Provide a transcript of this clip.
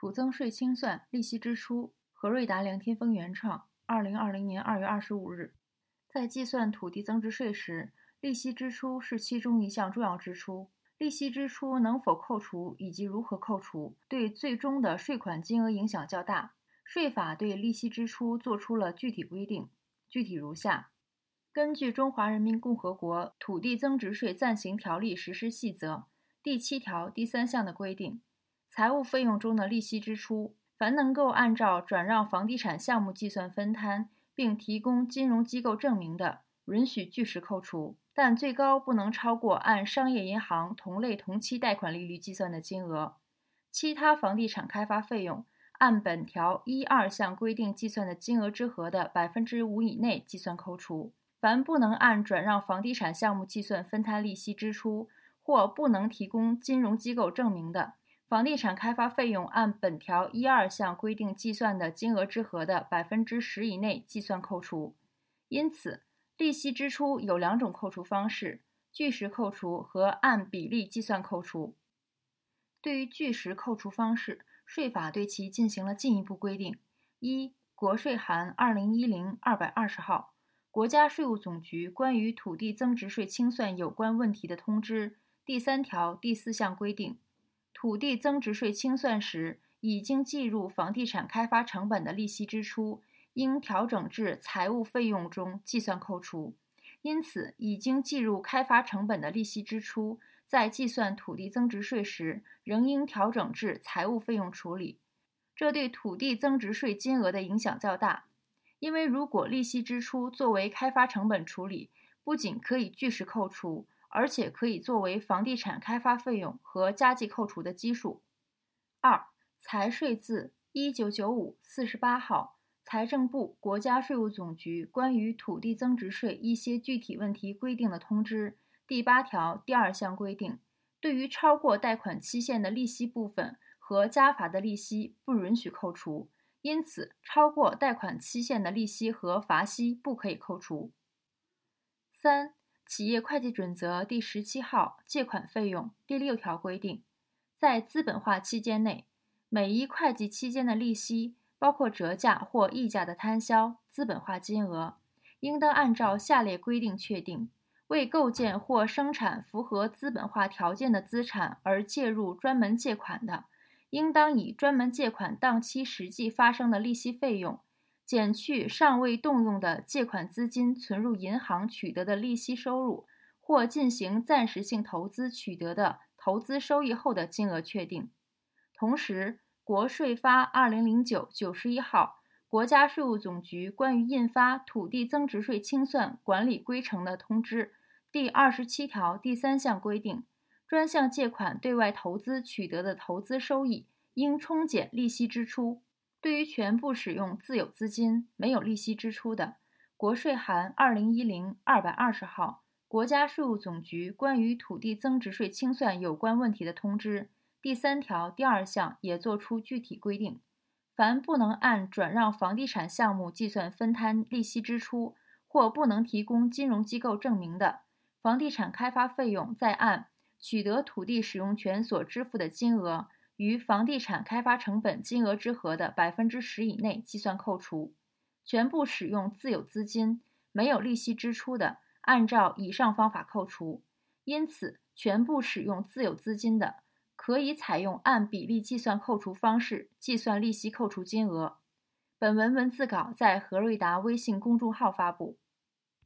土增税清算利息支出，何瑞达、梁天峰原创，二零二零年二月二十五日，在计算土地增值税时，利息支出是其中一项重要支出。利息支出能否扣除以及如何扣除，对最终的税款金额影响较大。税法对利息支出作出了具体规定，具体如下：根据《中华人民共和国土地增值税暂行条例实施细则》第七条第三项的规定。财务费用中的利息支出，凡能够按照转让房地产项目计算分摊，并提供金融机构证明的，允许据实扣除，但最高不能超过按商业银行同类同期贷款利率计算的金额。其他房地产开发费用，按本条一二项规定计算的金额之和的百分之五以内计算扣除。凡不能按转让房地产项目计算分摊利息支出，或不能提供金融机构证明的，房地产开发费用按本条一二项规定计算的金额之和的百分之十以内计算扣除。因此，利息支出有两种扣除方式：据实扣除和按比例计算扣除。对于据实扣除方式，税法对其进行了进一步规定。一、国税函二零一零二百二十号，国家税务总局关于土地增值税清算有关问题的通知第三条第四项规定。土地增值税清算时，已经计入房地产开发成本的利息支出，应调整至财务费用中计算扣除。因此，已经计入开发成本的利息支出，在计算土地增值税时，仍应调整至财务费用处理。这对土地增值税金额的影响较大，因为如果利息支出作为开发成本处理，不仅可以据实扣除。而且可以作为房地产开发费用和加计扣除的基数。二、财税字一九九五四十八号财政部、国家税务总局关于土地增值税一些具体问题规定的通知第八条第二项规定，对于超过贷款期限的利息部分和加罚的利息不允许扣除，因此超过贷款期限的利息和罚息不可以扣除。三。企业会计准则第十七号借款费用第六条规定，在资本化期间内，每一会计期间的利息，包括折价或溢价的摊销资本化金额，应当按照下列规定确定：为构建或生产符合资本化条件的资产而借入专门借款的，应当以专门借款当期实际发生的利息费用。减去尚未动用的借款资金存入银行取得的利息收入，或进行暂时性投资取得的投资收益后的金额确定。同时，国税发二零零九九十一号国家税务总局关于印发土地增值税清算管理规程的通知第二十七条第三项规定，专项借款对外投资取得的投资收益应冲减利息支出。对于全部使用自有资金、没有利息支出的，国税函二零一零二百二十号国家税务总局关于土地增值税清算有关问题的通知第三条第二项也作出具体规定：凡不能按转让房地产项目计算分摊利息支出，或不能提供金融机构证明的，房地产开发费用在按取得土地使用权所支付的金额。与房地产开发成本金额之和的百分之十以内计算扣除，全部使用自有资金、没有利息支出的，按照以上方法扣除。因此，全部使用自有资金的，可以采用按比例计算扣除方式计算利息扣除金额。本文文字稿在何瑞达微信公众号发布。